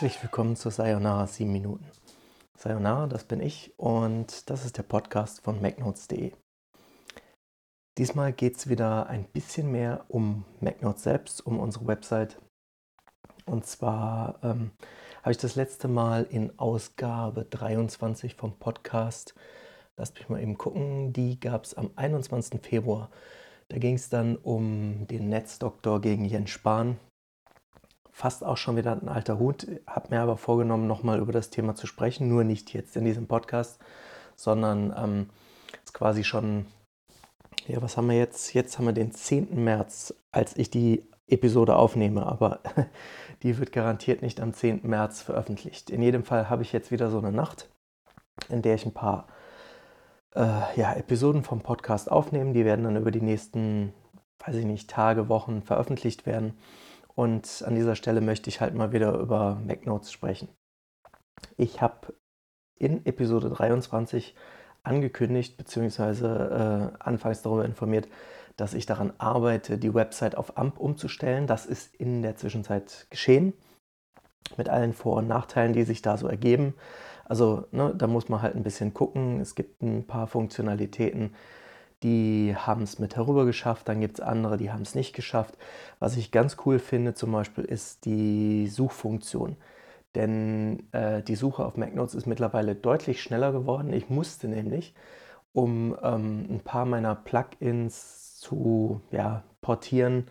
Herzlich willkommen zu Sayonara 7 Minuten. Sayonara, das bin ich und das ist der Podcast von MacNotes.de. Diesmal geht es wieder ein bisschen mehr um MacNotes selbst, um unsere Website. Und zwar ähm, habe ich das letzte Mal in Ausgabe 23 vom Podcast, lasst mich mal eben gucken, die gab es am 21. Februar. Da ging es dann um den Netzdoktor gegen Jens Spahn fast auch schon wieder ein alter Hut, habe mir aber vorgenommen, nochmal über das Thema zu sprechen, nur nicht jetzt in diesem Podcast, sondern ähm, ist quasi schon, ja, was haben wir jetzt? Jetzt haben wir den 10. März, als ich die Episode aufnehme, aber die wird garantiert nicht am 10. März veröffentlicht. In jedem Fall habe ich jetzt wieder so eine Nacht, in der ich ein paar äh, ja, Episoden vom Podcast aufnehme. Die werden dann über die nächsten, weiß ich nicht, Tage, Wochen veröffentlicht werden. Und an dieser Stelle möchte ich halt mal wieder über MacNotes sprechen. Ich habe in Episode 23 angekündigt bzw. Äh, anfangs darüber informiert, dass ich daran arbeite, die Website auf AMP umzustellen. Das ist in der Zwischenzeit geschehen, mit allen Vor- und Nachteilen, die sich da so ergeben. Also ne, da muss man halt ein bisschen gucken. Es gibt ein paar Funktionalitäten, die haben es mit herüber geschafft, dann gibt es andere, die haben es nicht geschafft. Was ich ganz cool finde zum Beispiel ist die Suchfunktion. Denn äh, die Suche auf MacNotes ist mittlerweile deutlich schneller geworden. Ich musste nämlich, um ähm, ein paar meiner Plugins zu ja, portieren,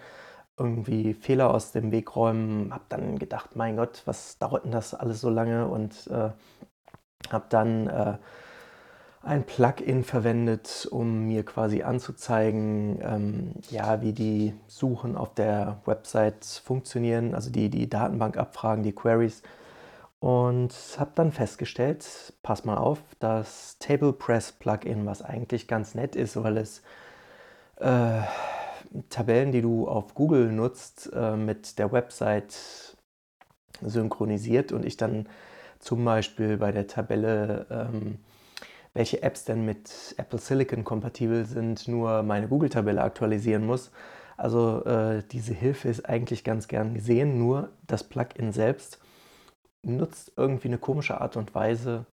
irgendwie Fehler aus dem Weg räumen. Habe dann gedacht, mein Gott, was dauert denn das alles so lange? Und äh, habe dann äh, ein Plugin verwendet, um mir quasi anzuzeigen, ähm, ja, wie die Suchen auf der Website funktionieren, also die, die Datenbankabfragen, die Queries. Und habe dann festgestellt, pass mal auf, das Table Press Plugin, was eigentlich ganz nett ist, weil es äh, Tabellen, die du auf Google nutzt, äh, mit der Website synchronisiert und ich dann zum Beispiel bei der Tabelle ähm, welche Apps denn mit Apple Silicon kompatibel sind, nur meine Google-Tabelle aktualisieren muss. Also äh, diese Hilfe ist eigentlich ganz gern gesehen, nur das Plugin selbst nutzt irgendwie eine komische Art und Weise,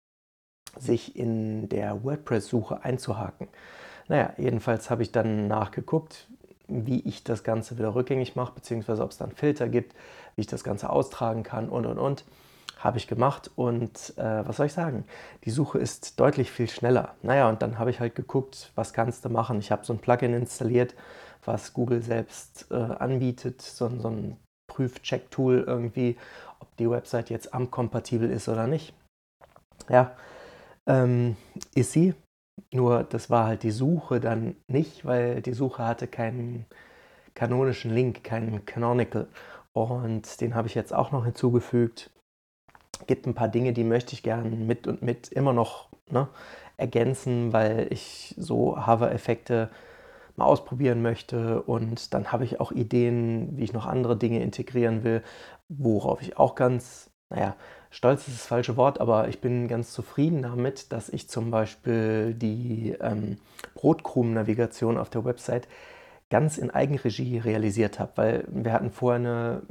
sich in der WordPress-Suche einzuhaken. Naja, jedenfalls habe ich dann nachgeguckt, wie ich das Ganze wieder rückgängig mache, beziehungsweise ob es dann Filter gibt, wie ich das Ganze austragen kann und und und. Habe ich gemacht und äh, was soll ich sagen? Die Suche ist deutlich viel schneller. Naja, und dann habe ich halt geguckt, was kannst du machen. Ich habe so ein Plugin installiert, was Google selbst äh, anbietet, so, so ein Prüf-Check-Tool irgendwie, ob die Website jetzt AMP-kompatibel ist oder nicht. Ja, ähm, ist sie. Nur das war halt die Suche dann nicht, weil die Suche hatte keinen kanonischen Link, keinen Canonical. Und den habe ich jetzt auch noch hinzugefügt gibt ein paar Dinge, die möchte ich gerne mit und mit immer noch ne, ergänzen, weil ich so Hover-Effekte mal ausprobieren möchte und dann habe ich auch Ideen, wie ich noch andere Dinge integrieren will, worauf ich auch ganz, naja, stolz ist das falsche Wort, aber ich bin ganz zufrieden damit, dass ich zum Beispiel die ähm, Brotkrumen-Navigation auf der Website ganz in Eigenregie realisiert habe, weil wir hatten vorher eine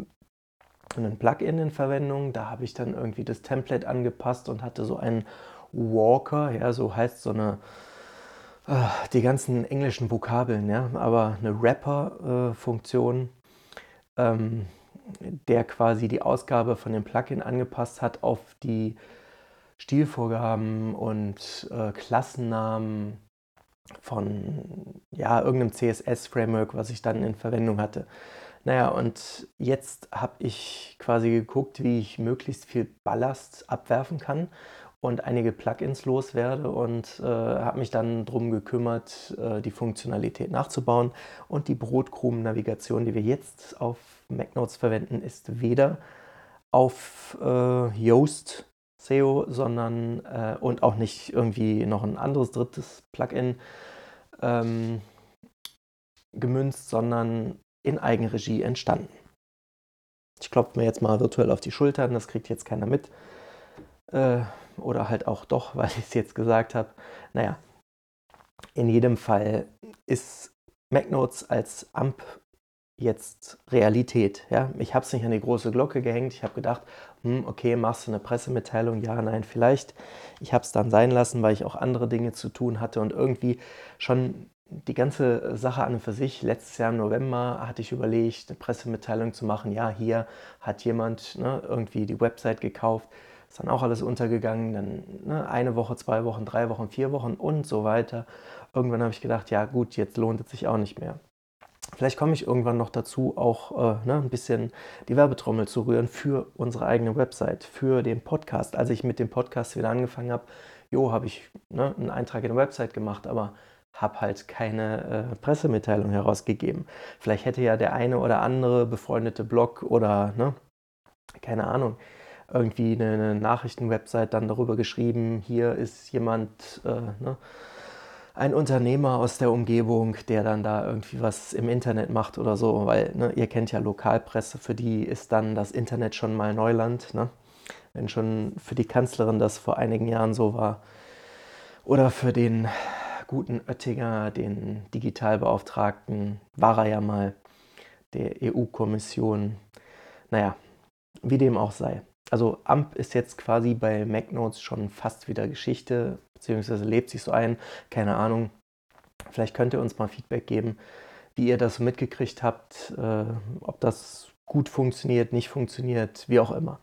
ein Plugin in Verwendung. Da habe ich dann irgendwie das Template angepasst und hatte so einen Walker, ja, so heißt so eine, äh, die ganzen englischen Vokabeln, ja, aber eine Wrapper-Funktion, äh, ähm, der quasi die Ausgabe von dem Plugin angepasst hat auf die Stilvorgaben und äh, Klassennamen von ja, irgendeinem CSS-Framework, was ich dann in Verwendung hatte. Naja, und jetzt habe ich quasi geguckt, wie ich möglichst viel Ballast abwerfen kann und einige Plugins loswerde und äh, habe mich dann darum gekümmert, äh, die Funktionalität nachzubauen. Und die Brotkrumen-Navigation, die wir jetzt auf MacNotes verwenden, ist weder auf äh, Yoast SEO, sondern äh, und auch nicht irgendwie noch ein anderes drittes Plugin ähm, gemünzt, sondern in Eigenregie entstanden. Ich klopfe mir jetzt mal virtuell auf die Schultern, das kriegt jetzt keiner mit. Äh, oder halt auch doch, weil ich es jetzt gesagt habe. Naja, in jedem Fall ist MacNotes als AMP jetzt Realität. Ja? Ich habe es nicht an die große Glocke gehängt. Ich habe gedacht, hm, okay, machst du eine Pressemitteilung? Ja, nein, vielleicht. Ich habe es dann sein lassen, weil ich auch andere Dinge zu tun hatte und irgendwie schon die ganze Sache an und für sich, letztes Jahr im November hatte ich überlegt, eine Pressemitteilung zu machen. Ja, hier hat jemand ne, irgendwie die Website gekauft, ist dann auch alles untergegangen. Dann ne, eine Woche, zwei Wochen, drei Wochen, vier Wochen und so weiter. Irgendwann habe ich gedacht, ja gut, jetzt lohnt es sich auch nicht mehr. Vielleicht komme ich irgendwann noch dazu, auch äh, ne, ein bisschen die Werbetrommel zu rühren für unsere eigene Website, für den Podcast. Als ich mit dem Podcast wieder angefangen habe, jo, habe ich ne, einen Eintrag in der Website gemacht, aber habe halt keine äh, Pressemitteilung herausgegeben. Vielleicht hätte ja der eine oder andere befreundete Blog oder, ne, keine Ahnung, irgendwie eine, eine Nachrichtenwebsite dann darüber geschrieben, hier ist jemand, äh, ne, ein Unternehmer aus der Umgebung, der dann da irgendwie was im Internet macht oder so, weil ne, ihr kennt ja Lokalpresse, für die ist dann das Internet schon mal Neuland. Ne? Wenn schon für die Kanzlerin das vor einigen Jahren so war. Oder für den guten Oettinger, den Digitalbeauftragten, war er ja mal der EU-Kommission. Naja, wie dem auch sei. Also AMP ist jetzt quasi bei MacNotes schon fast wieder Geschichte beziehungsweise lebt sich so ein, keine Ahnung. Vielleicht könnt ihr uns mal Feedback geben, wie ihr das mitgekriegt habt, äh, ob das gut funktioniert, nicht funktioniert, wie auch immer.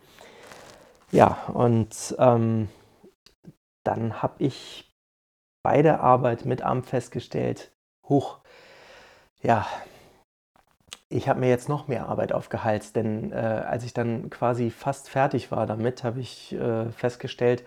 Ja, und ähm, dann habe ich bei der Arbeit mit AMP festgestellt, hoch, ja, ich habe mir jetzt noch mehr Arbeit aufgeheizt, denn äh, als ich dann quasi fast fertig war damit, habe ich äh, festgestellt,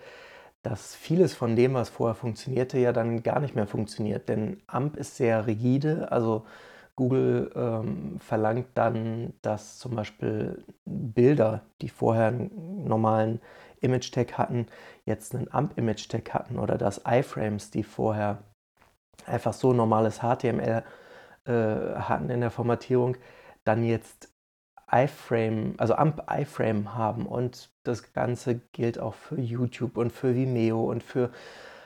dass vieles von dem, was vorher funktionierte, ja dann gar nicht mehr funktioniert. Denn AMP ist sehr rigide, also Google ähm, verlangt dann, dass zum Beispiel Bilder, die vorher einen normalen Image-Tag hatten, jetzt einen AMP-Image-Tag hatten oder dass iFrames, die vorher einfach so normales HTML äh, hatten in der Formatierung, dann jetzt iFrame, also AMP iFrame haben und das Ganze gilt auch für YouTube und für Vimeo und für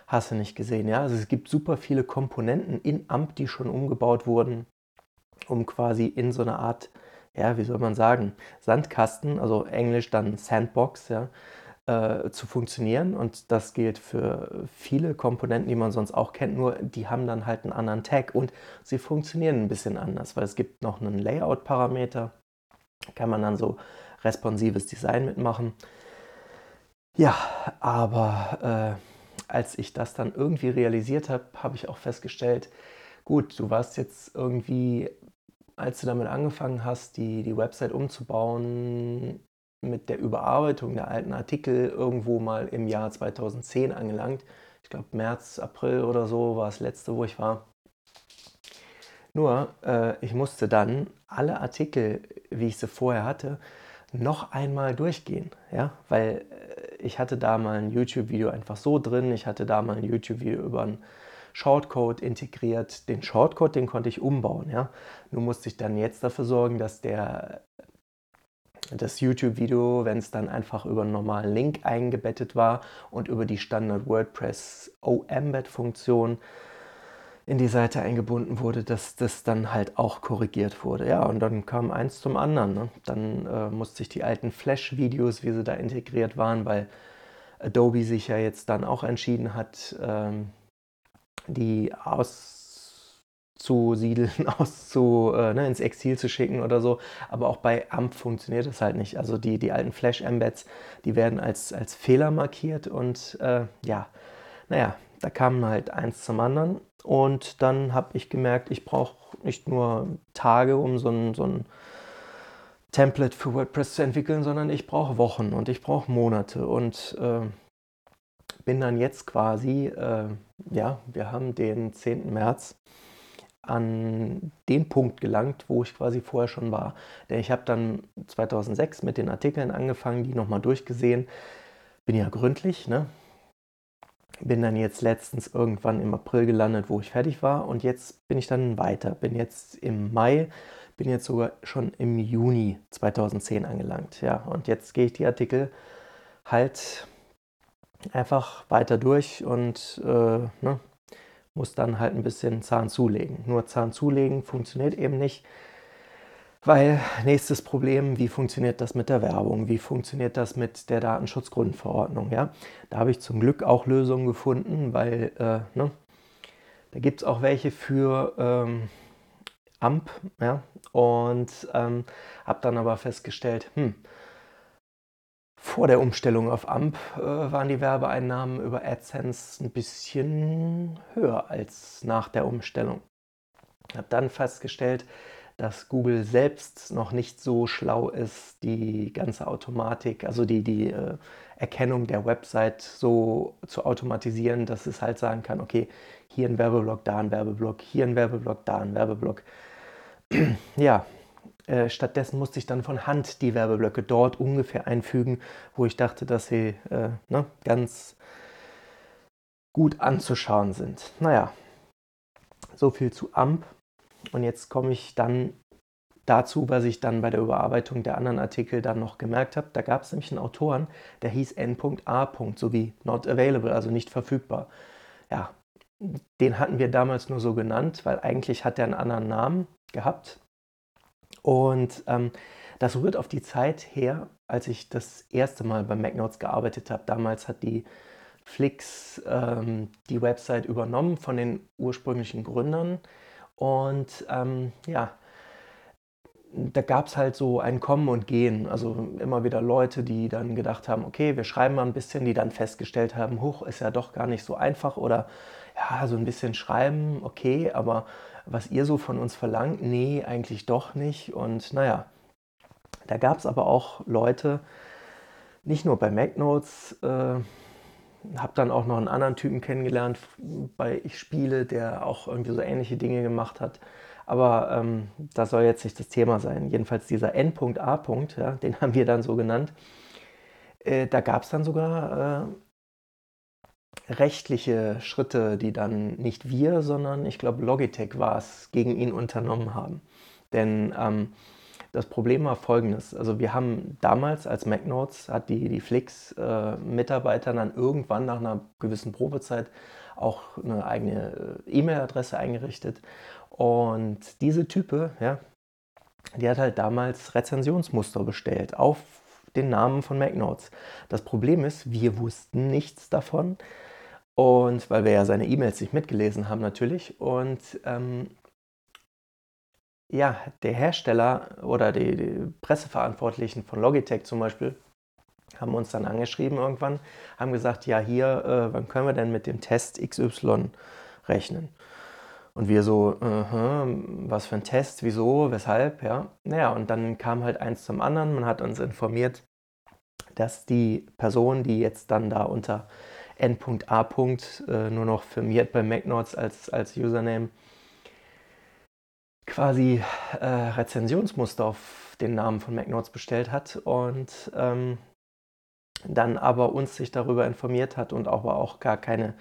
hast du nicht gesehen, ja? Also es gibt super viele Komponenten in AMP, die schon umgebaut wurden, um quasi in so eine Art, ja, wie soll man sagen, Sandkasten, also Englisch dann Sandbox, ja, äh, zu funktionieren. Und das gilt für viele Komponenten, die man sonst auch kennt, nur die haben dann halt einen anderen Tag und sie funktionieren ein bisschen anders, weil es gibt noch einen Layout-Parameter, kann man dann so responsives Design mitmachen. Ja, aber äh, als ich das dann irgendwie realisiert habe, habe ich auch festgestellt, gut, du warst jetzt irgendwie, als du damit angefangen hast, die, die Website umzubauen, mit der Überarbeitung der alten Artikel irgendwo mal im Jahr 2010 angelangt. Ich glaube, März, April oder so war das letzte, wo ich war. Nur, äh, ich musste dann alle Artikel, wie ich sie vorher hatte, noch einmal durchgehen. Ja? Weil äh, ich hatte da mal ein YouTube-Video einfach so drin, ich hatte da mal ein YouTube-Video über einen Shortcode integriert. Den Shortcode, den konnte ich umbauen. Ja? Nur musste ich dann jetzt dafür sorgen, dass der das YouTube-Video, wenn es dann einfach über einen normalen Link eingebettet war und über die Standard WordPress O-Embed-Funktion in die Seite eingebunden wurde, dass das dann halt auch korrigiert wurde. Ja, und dann kam eins zum anderen. Ne? Dann äh, musste ich die alten Flash-Videos, wie sie da integriert waren, weil Adobe sich ja jetzt dann auch entschieden hat, ähm, die auszusiedeln, auszu, äh, ne, ins Exil zu schicken oder so. Aber auch bei AMP funktioniert das halt nicht. Also die, die alten Flash-Embeds, die werden als, als Fehler markiert und äh, ja, naja, da kam halt eins zum anderen und dann habe ich gemerkt, ich brauche nicht nur Tage, um so ein, so ein Template für WordPress zu entwickeln, sondern ich brauche Wochen und ich brauche Monate. Und äh, bin dann jetzt quasi, äh, ja, wir haben den 10. März an den Punkt gelangt, wo ich quasi vorher schon war. Denn ich habe dann 2006 mit den Artikeln angefangen, die nochmal durchgesehen. Bin ja gründlich, ne? bin dann jetzt letztens irgendwann im April gelandet, wo ich fertig war und jetzt bin ich dann weiter. Bin jetzt im Mai, bin jetzt sogar schon im Juni 2010 angelangt. Ja, und jetzt gehe ich die Artikel halt einfach weiter durch und äh, ne, muss dann halt ein bisschen Zahn zulegen. Nur Zahn zulegen funktioniert eben nicht, Weil nächstes Problem, wie funktioniert das mit der Werbung? Wie funktioniert das mit der Datenschutzgrundverordnung? Ja? Da habe ich zum Glück auch Lösungen gefunden, weil äh, ne, da gibt es auch welche für ähm, AMP. Ja? Und ähm, habe dann aber festgestellt, hm, vor der Umstellung auf AMP äh, waren die Werbeeinnahmen über AdSense ein bisschen höher als nach der Umstellung. Ich habe dann festgestellt, dass Google selbst noch nicht so schlau ist, die ganze Automatik, also die, die äh, Erkennung der Website so zu automatisieren, dass es halt sagen kann, okay, hier ein Werbeblock, da ein Werbeblock, hier ein Werbeblock, da ein Werbeblock. ja, äh, stattdessen musste ich dann von Hand die Werbeblöcke dort ungefähr einfügen, wo ich dachte, dass sie äh, ne, ganz gut anzuschauen sind. Naja, so viel zu AMP. Und jetzt komme ich dann dazu, was ich dann bei der Überarbeitung der anderen Artikel dann noch gemerkt habe. Da gab es nämlich einen Autoren, der hieß N.A. sowie not available, also nicht verfügbar. Ja, den hatten wir damals nur so genannt, weil eigentlich hat er einen anderen Namen gehabt. Und ähm, das rührt auf die Zeit her, als ich das erste Mal bei MacNotes gearbeitet habe. Damals hat die Flix ähm, die Website übernommen von den ursprünglichen Gründern. Und ähm, ja, da gab es halt so ein Kommen und Gehen. Also immer wieder Leute, die dann gedacht haben, okay, wir schreiben mal ein bisschen, die dann festgestellt haben, hoch ist ja doch gar nicht so einfach oder ja, so ein bisschen schreiben, okay, aber was ihr so von uns verlangt, nee, eigentlich doch nicht. Und naja, da gab es aber auch Leute, nicht nur bei MacNotes, äh, habe dann auch noch einen anderen Typen kennengelernt bei Ich Spiele, der auch irgendwie so ähnliche Dinge gemacht hat. Aber ähm, das soll jetzt nicht das Thema sein. Jedenfalls dieser N.A. Ja, den haben wir dann so genannt. Äh, da gab es dann sogar äh, rechtliche Schritte, die dann nicht wir, sondern ich glaube Logitech war es, gegen ihn unternommen haben. Denn ähm, das Problem war folgendes. Also wir haben damals als MacNotes, hat die, die Flix-Mitarbeiter äh, dann irgendwann nach einer gewissen Probezeit auch eine eigene äh, E-Mail-Adresse eingerichtet. Und diese Type, ja, die hat halt damals Rezensionsmuster bestellt auf den Namen von MacNotes. Das Problem ist, wir wussten nichts davon. Und weil wir ja seine E-Mails nicht mitgelesen haben natürlich. Und ähm, ja, der Hersteller oder die, die, Presseverantwortlichen von Logitech zum Beispiel haben uns dann angeschrieben irgendwann, haben gesagt, ja hier, äh, wann können wir denn mit dem Test XY rechnen? Und wir so, uh -huh, was für ein Test, wieso, weshalb, ja. Naja, und dann kam halt eins zum anderen. Man hat uns informiert, dass die Person, die jetzt dann da unter N.A. Äh, nur noch firmiert bei MacNotes als, als Username, quasi äh, Rezensionsmuster auf den Namen von MacNotes bestellt hat und ähm, dann aber uns sich darüber informiert hat und aber auch gar keine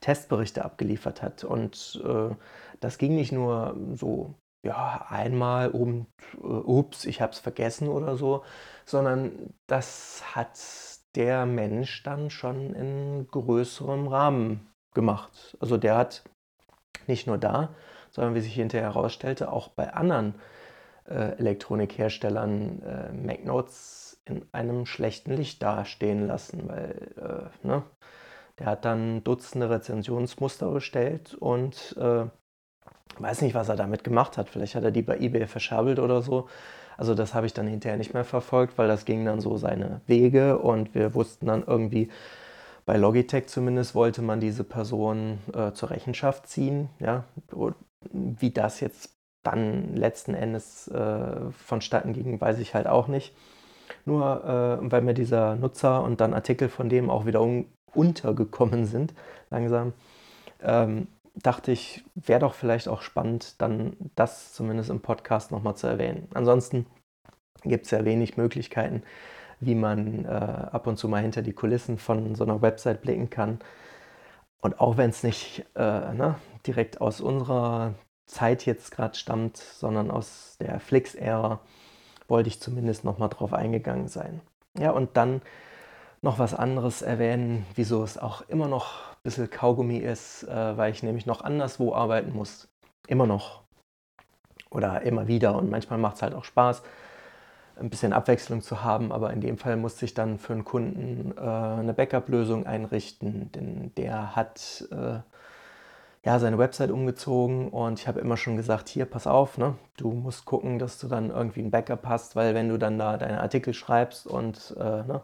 Testberichte abgeliefert hat. Und äh, das ging nicht nur so, ja, einmal und äh, ups, ich habe es vergessen oder so, sondern das hat der Mensch dann schon in größerem Rahmen gemacht. Also der hat nicht nur da, sondern wie sich hinterher herausstellte, auch bei anderen äh, Elektronikherstellern äh, MacNotes in einem schlechten Licht dastehen lassen, weil äh, ne, der hat dann Dutzende Rezensionsmuster bestellt und äh, weiß nicht, was er damit gemacht hat. Vielleicht hat er die bei eBay verschabelt oder so. Also das habe ich dann hinterher nicht mehr verfolgt, weil das ging dann so seine Wege und wir wussten dann irgendwie, bei Logitech zumindest wollte man diese Person äh, zur Rechenschaft ziehen. Ja? Wie das jetzt dann letzten Endes äh, vonstatten ging, weiß ich halt auch nicht. Nur äh, weil mir dieser Nutzer und dann Artikel von dem auch wieder un untergekommen sind, langsam, ähm, dachte ich, wäre doch vielleicht auch spannend, dann das zumindest im Podcast nochmal zu erwähnen. Ansonsten gibt es ja wenig Möglichkeiten, wie man äh, ab und zu mal hinter die Kulissen von so einer Website blicken kann. Und auch wenn es nicht äh, ne, direkt aus unserer Zeit jetzt gerade stammt, sondern aus der Flix-Ära, wollte ich zumindest nochmal drauf eingegangen sein. Ja, und dann noch was anderes erwähnen, wieso es auch immer noch bisschen Kaugummi ist, äh, weil ich nämlich noch anderswo arbeiten muss. Immer noch. oder immer wieder. Und manchmal macht es halt auch Spaß, ein bisschen Abwechslung zu haben. Aber in dem Fall musste ich dann für einen Kunden äh, eine Backup-Lösung einrichten, denn der hat äh, ja, seine Website umgezogen und ich habe immer schon gesagt, hier, pass auf, ne? du musst gucken, dass du dann irgendwie ein Backup hast, weil wenn du dann da deine Artikel schreibst und äh, ne,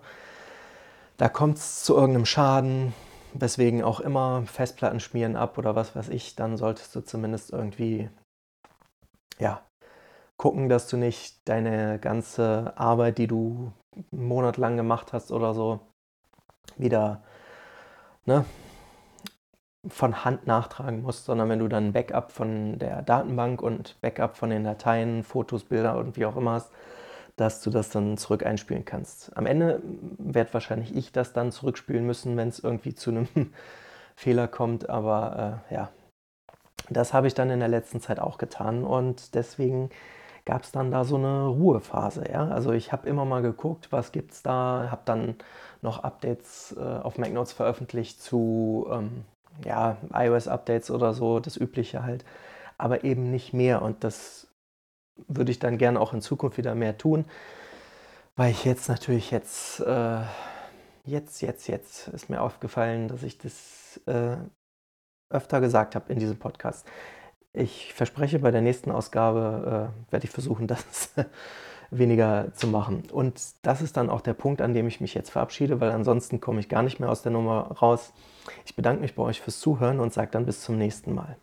da kommt es zu irgendeinem Schaden, weswegen auch immer Festplatten schmieren ab oder was weiß ich, dann solltest du zumindest irgendwie ja, gucken, dass du nicht deine ganze Arbeit, die du monatelang gemacht hast oder so, wieder ne, von Hand nachtragen musst, sondern wenn du dann Backup von der Datenbank und Backup von den Dateien, Fotos, Bilder und wie auch immer hast, dass du das dann zurück einspielen kannst. Am Ende werde wahrscheinlich ich das dann zurückspielen müssen, wenn es irgendwie zu einem Fehler kommt, aber äh, ja, das habe ich dann in der letzten Zeit auch getan und deswegen gab es dann da so eine Ruhephase. Ja? Also ich habe immer mal geguckt, was gibt es da, habe dann noch Updates äh, auf MacNotes veröffentlicht zu ähm, ja, iOS-Updates oder so, das Übliche halt, aber eben nicht mehr. Und das würde ich dann gerne auch in Zukunft wieder mehr tun, weil ich jetzt natürlich jetzt, äh, jetzt, jetzt, jetzt ist mir aufgefallen, dass ich das äh, öfter gesagt habe in diesem Podcast. Ich verspreche, bei der nächsten Ausgabe äh, werde ich versuchen, das weniger zu machen. Und das ist dann auch der Punkt, an dem ich mich jetzt verabschiede, weil ansonsten komme ich gar nicht mehr aus der Nummer raus. Ich bedanke mich bei euch fürs Zuhören und sage dann bis zum nächsten Mal.